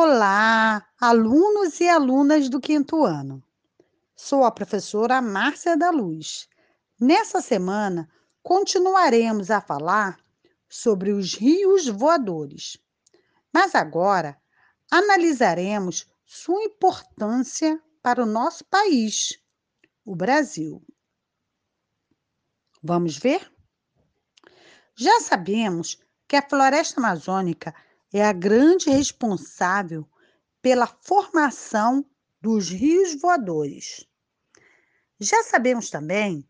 Olá, alunos e alunas do quinto ano. Sou a professora Márcia da Luz. Nessa semana, continuaremos a falar sobre os rios voadores. Mas agora, analisaremos sua importância para o nosso país, o Brasil. Vamos ver? Já sabemos que a floresta amazônica é a grande responsável pela formação dos rios voadores. Já sabemos também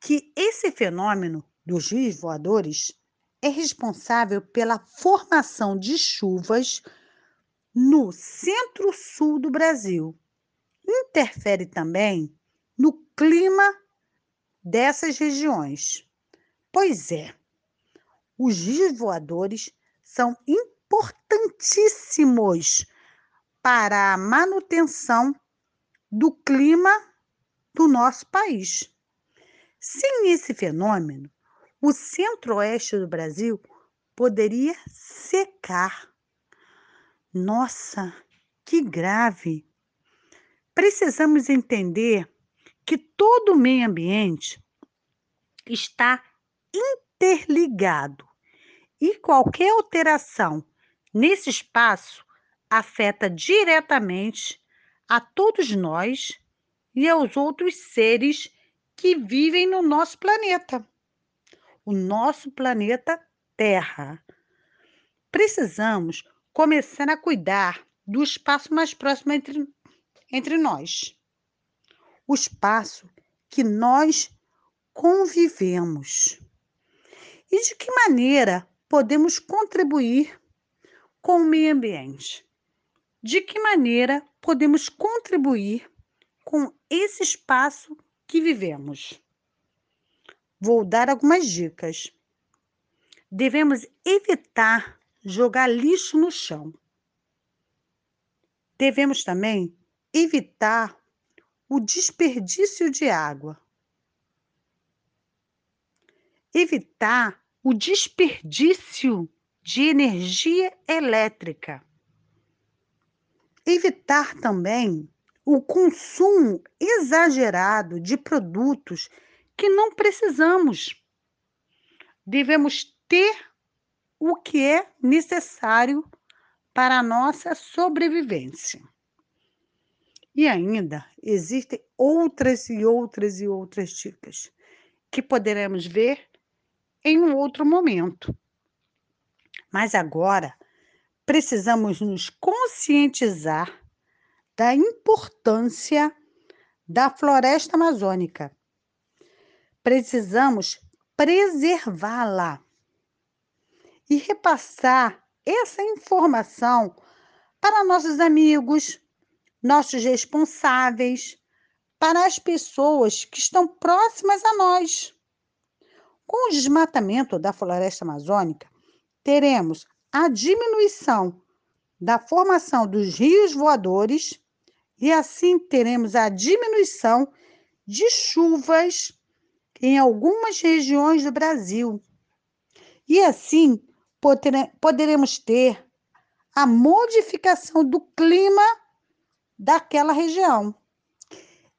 que esse fenômeno dos rios voadores é responsável pela formação de chuvas no centro-sul do Brasil. Interfere também no clima dessas regiões. Pois é, os rios voadores são importantíssimos para a manutenção do clima do nosso país. Sem esse fenômeno, o centro-oeste do Brasil poderia secar. Nossa, que grave! Precisamos entender que todo o meio ambiente está interligado e qualquer alteração nesse espaço afeta diretamente a todos nós e aos outros seres que vivem no nosso planeta, o nosso planeta Terra. Precisamos começar a cuidar do espaço mais próximo entre, entre nós, o espaço que nós convivemos. E de que maneira podemos contribuir com o meio ambiente? De que maneira podemos contribuir com esse espaço que vivemos? Vou dar algumas dicas. Devemos evitar jogar lixo no chão. Devemos também evitar o desperdício de água. Evitar o desperdício de energia elétrica. Evitar também o consumo exagerado de produtos que não precisamos. Devemos ter o que é necessário para a nossa sobrevivência. E ainda existem outras e outras e outras dicas que poderemos ver em um outro momento. Mas agora precisamos nos conscientizar da importância da floresta amazônica. Precisamos preservá-la e repassar essa informação para nossos amigos, nossos responsáveis, para as pessoas que estão próximas a nós. Com o desmatamento da floresta amazônica, teremos a diminuição da formação dos rios voadores e assim teremos a diminuição de chuvas em algumas regiões do Brasil. E assim poderemos ter a modificação do clima daquela região.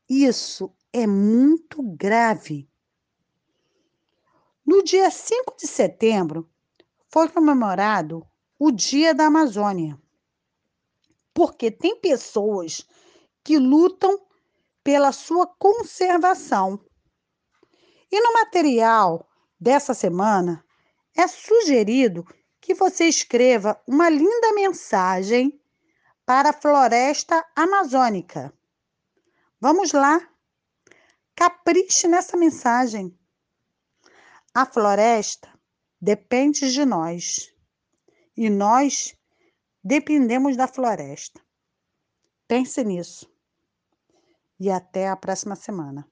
Isso é muito grave no dia 5 de setembro, foi comemorado o Dia da Amazônia, porque tem pessoas que lutam pela sua conservação. E no material dessa semana é sugerido que você escreva uma linda mensagem para a floresta amazônica. Vamos lá, capriche nessa mensagem. A floresta depende de nós e nós dependemos da floresta. Pense nisso e até a próxima semana.